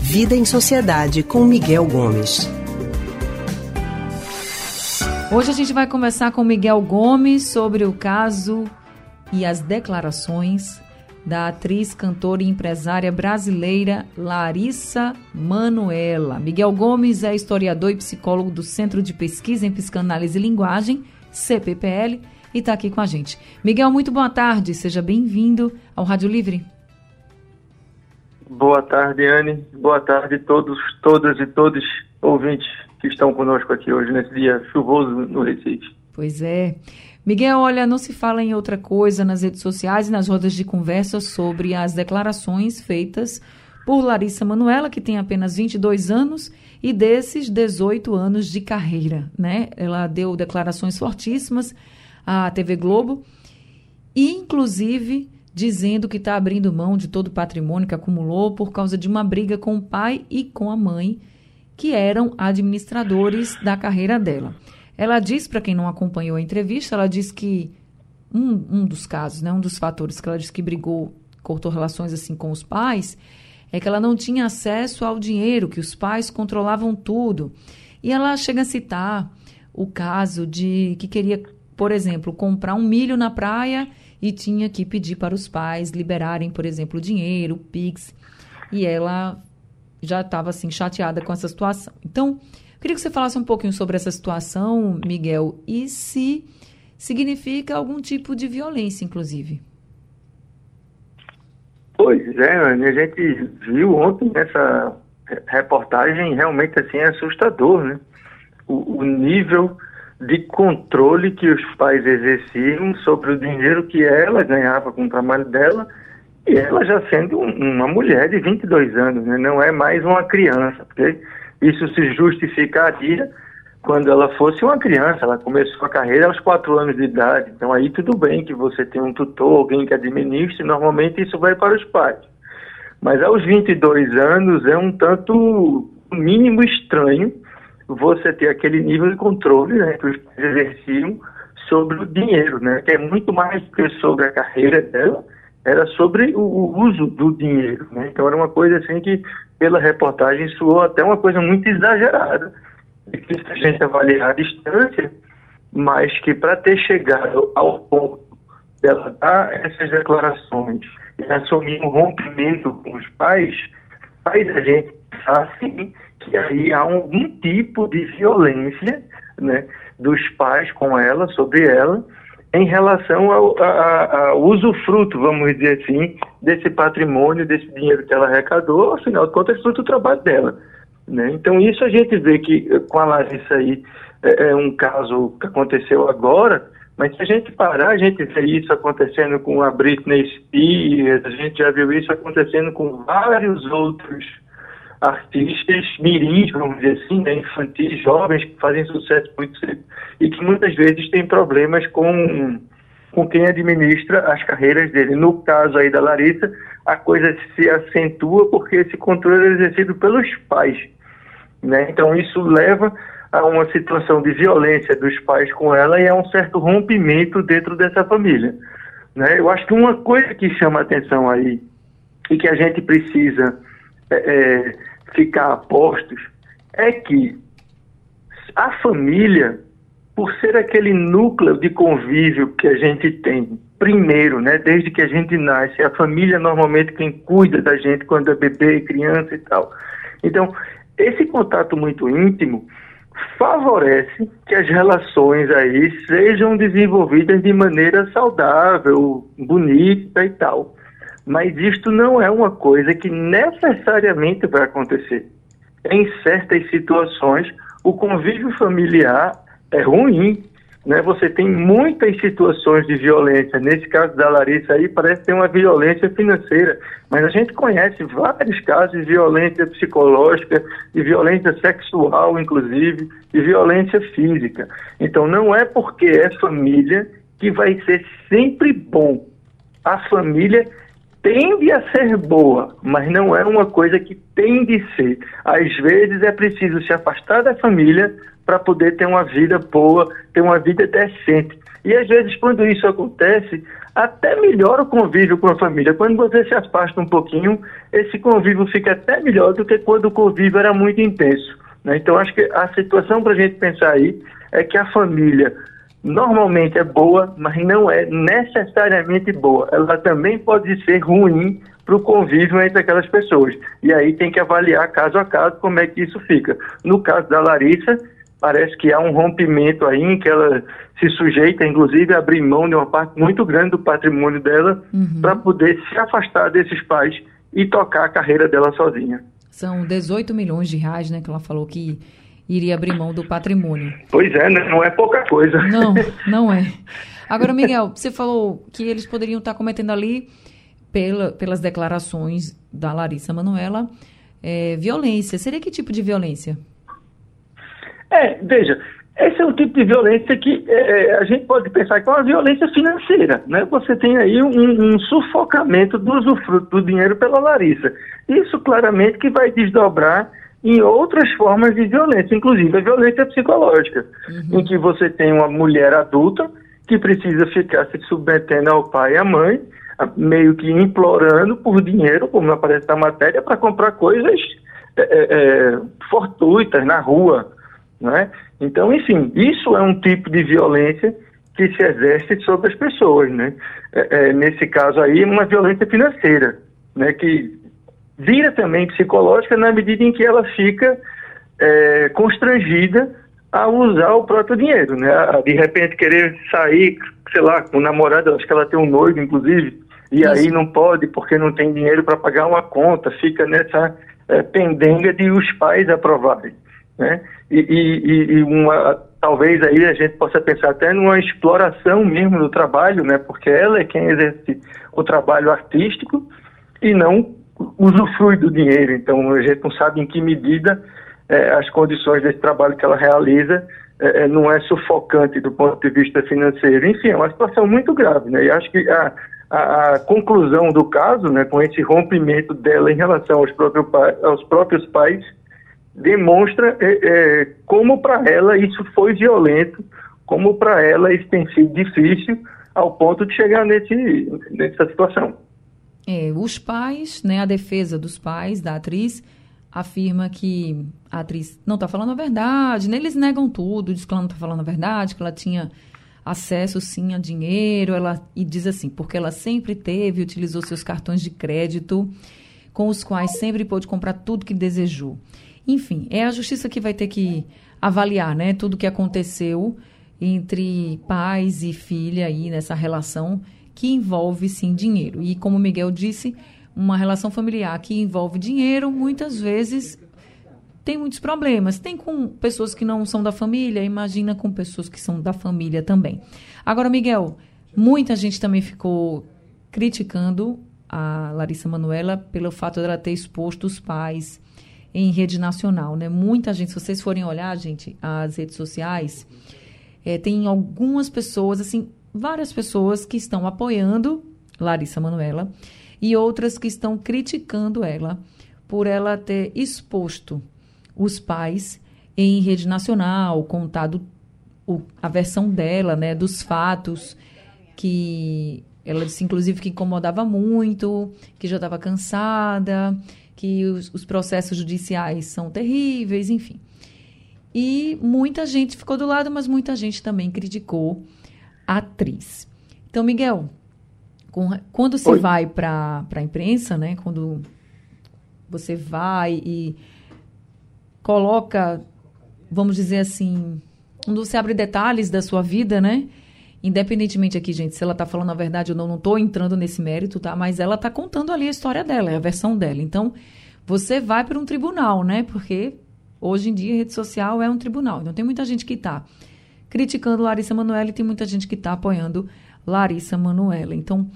Vida em Sociedade com Miguel Gomes. Hoje a gente vai conversar com Miguel Gomes sobre o caso e as declarações da atriz, cantora e empresária brasileira Larissa Manuela. Miguel Gomes é historiador e psicólogo do Centro de Pesquisa em Psicanálise e Linguagem, CPPL, e está aqui com a gente. Miguel, muito boa tarde, seja bem-vindo ao Rádio Livre. Boa tarde, Anne. Boa tarde a todos, todas e todos ouvintes que estão conosco aqui hoje, nesse dia chuvoso no Recife. Pois é. Miguel, olha, não se fala em outra coisa nas redes sociais e nas rodas de conversa sobre as declarações feitas por Larissa Manuela, que tem apenas 22 anos e desses 18 anos de carreira, né? Ela deu declarações fortíssimas à TV Globo e inclusive dizendo que está abrindo mão de todo o patrimônio que acumulou por causa de uma briga com o pai e com a mãe, que eram administradores da carreira dela. Ela diz, para quem não acompanhou a entrevista, ela diz que um, um dos casos, né, um dos fatores que ela diz que brigou, cortou relações assim com os pais, é que ela não tinha acesso ao dinheiro, que os pais controlavam tudo. E ela chega a citar o caso de que queria, por exemplo, comprar um milho na praia e tinha que pedir para os pais liberarem, por exemplo, dinheiro, Pix. E ela já estava assim chateada com essa situação. Então, Queria que você falasse um pouquinho sobre essa situação, Miguel, e se significa algum tipo de violência, inclusive. Pois é, a gente viu ontem essa reportagem realmente assim assustador, né? O, o, nível de controle que os pais exerciam sobre o dinheiro que ela ganhava com o trabalho dela e ela já sendo um, uma mulher de 22 anos, né? Não é mais uma criança, porque isso se justificaria quando ela fosse uma criança, ela começou a carreira aos quatro anos de idade. Então aí tudo bem que você tem um tutor, alguém que administre, normalmente isso vai para os pais. Mas aos 22 anos é um tanto mínimo estranho você ter aquele nível de controle né, que os pais exerciam sobre o dinheiro, né, que é muito mais do que sobre a carreira dela, era sobre o, o uso do dinheiro. Né? Então era uma coisa assim que pela reportagem, soou até uma coisa muito exagerada. Difícil a gente avaliar a distância, mas que para ter chegado ao ponto dela dar essas declarações e assumir um rompimento com os pais, faz a gente pensar assim que aí há algum tipo de violência né, dos pais com ela, sobre ela, em relação ao, ao usufruto, vamos dizer assim, desse patrimônio, desse dinheiro que ela arrecadou, afinal de contas, fruto do trabalho dela. Né? Então, isso a gente vê que eh, com a Larissa aí é, é, um caso que aconteceu agora, mas se a gente parar, a gente vê isso acontecendo com a Britney Spears, a gente já viu isso acontecendo com vários outros artistas mirins, vamos dizer assim, né, infantis, jovens, que fazem sucesso muito cedo e que muitas vezes têm problemas com, com quem administra as carreiras dele. No caso aí da Larissa, a coisa se acentua porque esse controle é exercido pelos pais. Né? Então isso leva a uma situação de violência dos pais com ela e a um certo rompimento dentro dessa família. Né? Eu acho que uma coisa que chama atenção aí e que a gente precisa é, é, ficar a postos é que a família, por ser aquele núcleo de convívio que a gente tem, primeiro, né, desde que a gente nasce, a família normalmente quem cuida da gente quando é bebê, criança e tal. Então, esse contato muito íntimo favorece que as relações aí sejam desenvolvidas de maneira saudável, bonita e tal. Mas isto não é uma coisa que necessariamente vai acontecer. Em certas situações, o convívio familiar é ruim, né? Você tem muitas situações de violência. Nesse caso da Larissa aí, parece ter uma violência financeira, mas a gente conhece vários casos de violência psicológica, de violência sexual, inclusive, de violência física. Então, não é porque é família que vai ser sempre bom. A família tende a ser boa, mas não é uma coisa que tem de ser. Às vezes é preciso se afastar da família para poder ter uma vida boa, ter uma vida decente. E às vezes, quando isso acontece, até melhora o convívio com a família. Quando você se afasta um pouquinho, esse convívio fica até melhor do que quando o convívio era muito intenso. Né? Então, acho que a situação para a gente pensar aí é que a família normalmente é boa, mas não é necessariamente boa. Ela também pode ser ruim para o convívio entre aquelas pessoas. E aí tem que avaliar caso a caso como é que isso fica. No caso da Larissa, parece que há um rompimento aí em que ela se sujeita, inclusive, a abrir mão de uma parte muito grande do patrimônio dela uhum. para poder se afastar desses pais e tocar a carreira dela sozinha. São 18 milhões de reais, né, que ela falou que iria abrir mão do patrimônio. Pois é, né? não é pouca coisa. Não, não é. Agora, Miguel, você falou que eles poderiam estar cometendo ali, pela, pelas declarações da Larissa Manuela, é, violência. Seria que tipo de violência? É, veja, esse é o tipo de violência que é, é, a gente pode pensar que é uma violência financeira, né? Você tem aí um, um sufocamento do usufruto do dinheiro pela Larissa. Isso claramente que vai desdobrar em outras formas de violência, inclusive a violência psicológica, uhum. em que você tem uma mulher adulta que precisa ficar se submetendo ao pai e à mãe, meio que implorando por dinheiro, como aparece na matéria, para comprar coisas é, é, é, fortuitas na rua. Né? Então, enfim, isso é um tipo de violência que se exerce sobre as pessoas. Né? É, é, nesse caso aí, uma violência financeira, né? que vira também psicológica na medida em que ela fica é, constrangida a usar o próprio dinheiro, né? De repente querer sair, sei lá, com o namorado, acho que ela tem um noivo, inclusive, e Isso. aí não pode porque não tem dinheiro para pagar uma conta, fica nessa é, pendenga de os pais aprovarem, né? E, e, e uma, talvez aí a gente possa pensar até numa exploração mesmo do trabalho, né? Porque ela é quem exerce o trabalho artístico e não usufrui do dinheiro. Então, a gente não sabe em que medida é, as condições desse trabalho que ela realiza é, é, não é sufocante do ponto de vista financeiro. Enfim, é uma situação muito grave. Né? E acho que a, a, a conclusão do caso, né, com esse rompimento dela em relação aos, próprio aos próprios pais, demonstra é, é como para ela isso foi violento, como para ela isso tem sido difícil ao ponto de chegar nesse, nessa situação. É, os pais, né, a defesa dos pais da atriz afirma que a atriz não está falando a verdade, né? eles negam tudo, diz que ela não está falando a verdade, que ela tinha acesso sim a dinheiro, ela e diz assim, porque ela sempre teve, utilizou seus cartões de crédito, com os quais sempre pôde comprar tudo que desejou. Enfim, é a justiça que vai ter que avaliar, né, tudo que aconteceu entre pais e filha aí nessa relação que envolve sim dinheiro. E como o Miguel disse, uma relação familiar que envolve dinheiro, muitas vezes tem muitos problemas. Tem com pessoas que não são da família, imagina com pessoas que são da família também. Agora, Miguel, muita gente também ficou criticando a Larissa Manuela pelo fato dela ter exposto os pais em rede nacional, né? Muita gente, se vocês forem olhar, gente, as redes sociais, é, tem algumas pessoas, assim, várias pessoas que estão apoiando Larissa Manuela e outras que estão criticando ela por ela ter exposto os pais em rede nacional, contado o, a versão dela, né, dos fatos que ela disse, inclusive, que incomodava muito, que já estava cansada, que os, os processos judiciais são terríveis, enfim. E muita gente ficou do lado, mas muita gente também criticou atriz. Então, Miguel, com, quando se Oi. vai para a imprensa, né? Quando você vai e coloca, vamos dizer assim, quando você abre detalhes da sua vida, né? Independentemente aqui, gente, se ela está falando a verdade ou não, não estou entrando nesse mérito, tá? Mas ela está contando ali a história dela, é a versão dela. Então, você vai para um tribunal, né? Porque hoje em dia a rede social é um tribunal. Então, tem muita gente que está criticando Larissa Manoela e tem muita gente que está apoiando Larissa Manoela. Então,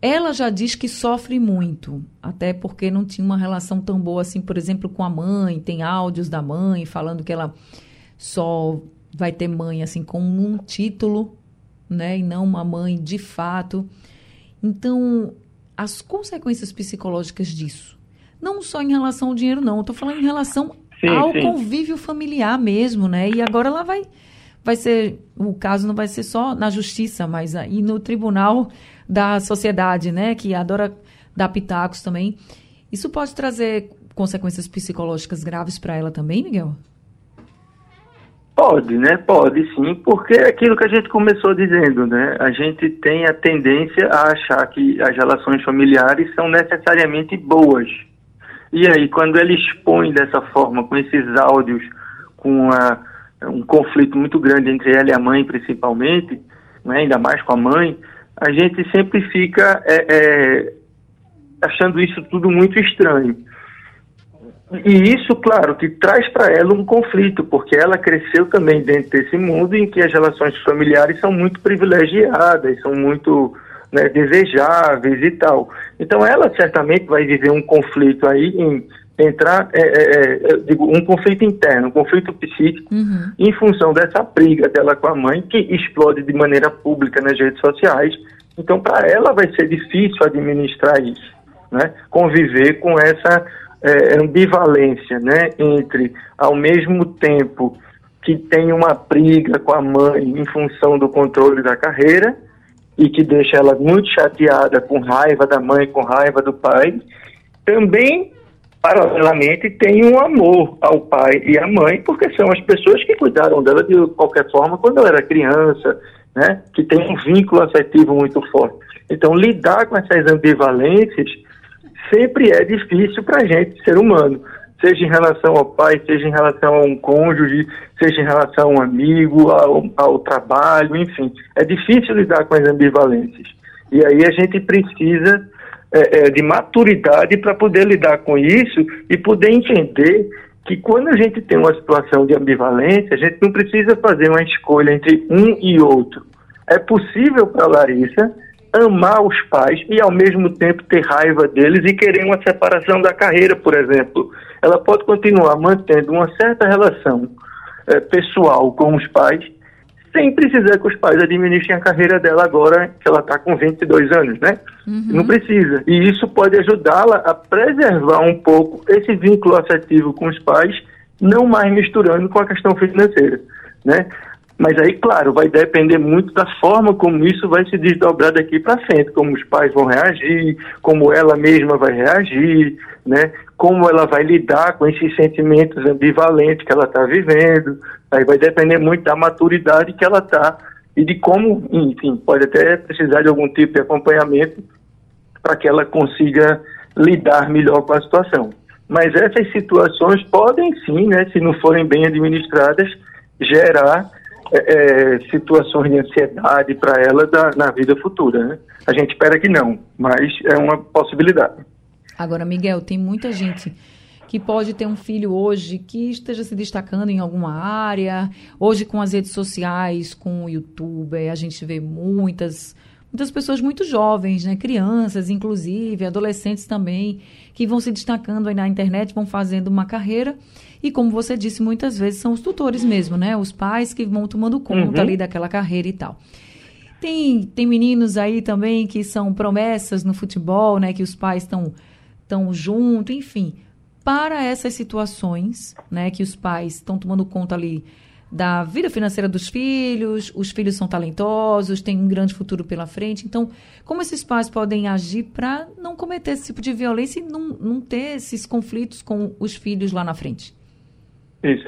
ela já diz que sofre muito, até porque não tinha uma relação tão boa assim, por exemplo, com a mãe. Tem áudios da mãe falando que ela só vai ter mãe assim com um título, né, e não uma mãe de fato. Então, as consequências psicológicas disso, não só em relação ao dinheiro, não. Eu tô falando em relação sim, ao sim. convívio familiar mesmo, né? E agora ela vai vai ser, o caso não vai ser só na justiça, mas aí no tribunal da sociedade, né? Que adora dar pitacos também. Isso pode trazer consequências psicológicas graves para ela também, Miguel? Pode, né? Pode sim, porque é aquilo que a gente começou dizendo, né? A gente tem a tendência a achar que as relações familiares são necessariamente boas. E aí, quando ela expõe dessa forma, com esses áudios, com a, um conflito muito grande entre ela e a mãe, principalmente, né? ainda mais com a mãe, a gente sempre fica é, é, achando isso tudo muito estranho. E isso, claro, que traz para ela um conflito, porque ela cresceu também dentro desse mundo em que as relações familiares são muito privilegiadas, são muito né, desejáveis e tal. Então ela certamente vai viver um conflito aí em entrar, é, é, é, digo, um conflito interno, um conflito psíquico, uhum. em função dessa briga dela com a mãe, que explode de maneira pública nas redes sociais. Então, para ela vai ser difícil administrar isso, né? conviver com essa é, ambivalência, né, entre ao mesmo tempo que tem uma briga com a mãe em função do controle da carreira e que deixa ela muito chateada, com raiva da mãe, com raiva do pai, também paralelamente tem um amor ao pai e à mãe, porque são as pessoas que cuidaram dela de qualquer forma quando ela era criança, né, que tem um vínculo afetivo muito forte. Então, lidar com essas ambivalências sempre é difícil para a gente, ser humano. Seja em relação ao pai, seja em relação a um cônjuge, seja em relação a um amigo, ao, ao trabalho, enfim. É difícil lidar com as ambivalências. E aí a gente precisa é, é, de maturidade para poder lidar com isso e poder entender que quando a gente tem uma situação de ambivalência, a gente não precisa fazer uma escolha entre um e outro. É possível para Larissa amar os pais e ao mesmo tempo ter raiva deles e querer uma separação da carreira, por exemplo. Ela pode continuar mantendo uma certa relação é, pessoal com os pais, sem precisar que os pais administrem a carreira dela agora que ela está com 22 anos, né? Uhum. Não precisa. E isso pode ajudá-la a preservar um pouco esse vínculo afetivo com os pais, não mais misturando com a questão financeira, né? Mas aí, claro, vai depender muito da forma como isso vai se desdobrar daqui para frente, como os pais vão reagir, como ela mesma vai reagir, né? Como ela vai lidar com esses sentimentos ambivalentes que ela está vivendo. Aí vai depender muito da maturidade que ela está e de como, enfim, pode até precisar de algum tipo de acompanhamento para que ela consiga lidar melhor com a situação. Mas essas situações podem sim, né, se não forem bem administradas, gerar é, situações de ansiedade para ela da, na vida futura. Né? A gente espera que não, mas é uma possibilidade. Agora, Miguel, tem muita gente que pode ter um filho hoje que esteja se destacando em alguma área. Hoje, com as redes sociais, com o YouTube, a gente vê muitas muitas pessoas muito jovens, né? crianças, inclusive, adolescentes também, que vão se destacando aí na internet, vão fazendo uma carreira. E como você disse, muitas vezes são os tutores mesmo, né? Os pais que vão tomando conta uhum. ali daquela carreira e tal. Tem, tem meninos aí também que são promessas no futebol, né? Que os pais estão tão junto, enfim. Para essas situações, né? Que os pais estão tomando conta ali da vida financeira dos filhos, os filhos são talentosos, têm um grande futuro pela frente. Então, como esses pais podem agir para não cometer esse tipo de violência e não, não ter esses conflitos com os filhos lá na frente? Isso.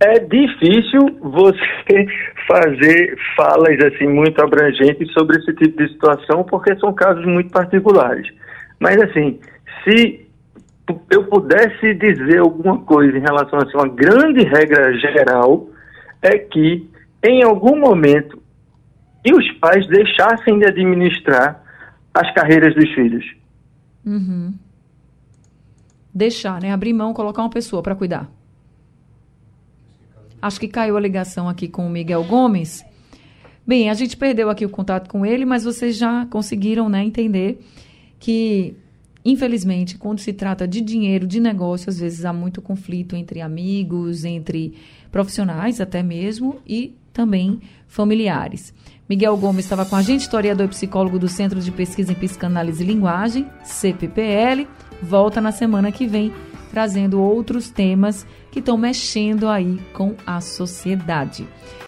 É difícil você fazer falas assim muito abrangentes sobre esse tipo de situação, porque são casos muito particulares. Mas assim, se eu pudesse dizer alguma coisa em relação a assim, uma grande regra geral, é que, em algum momento, e os pais deixassem de administrar as carreiras dos filhos. Uhum. Deixar, né? Abrir mão, colocar uma pessoa para cuidar. Acho que caiu a ligação aqui com o Miguel Gomes. Bem, a gente perdeu aqui o contato com ele, mas vocês já conseguiram né, entender que, infelizmente, quando se trata de dinheiro, de negócio, às vezes há muito conflito entre amigos, entre profissionais até mesmo e também familiares. Miguel Gomes estava com a gente, historiador e psicólogo do Centro de Pesquisa em Psicanálise e Linguagem, CPPL. Volta na semana que vem trazendo outros temas que estão mexendo aí com a sociedade.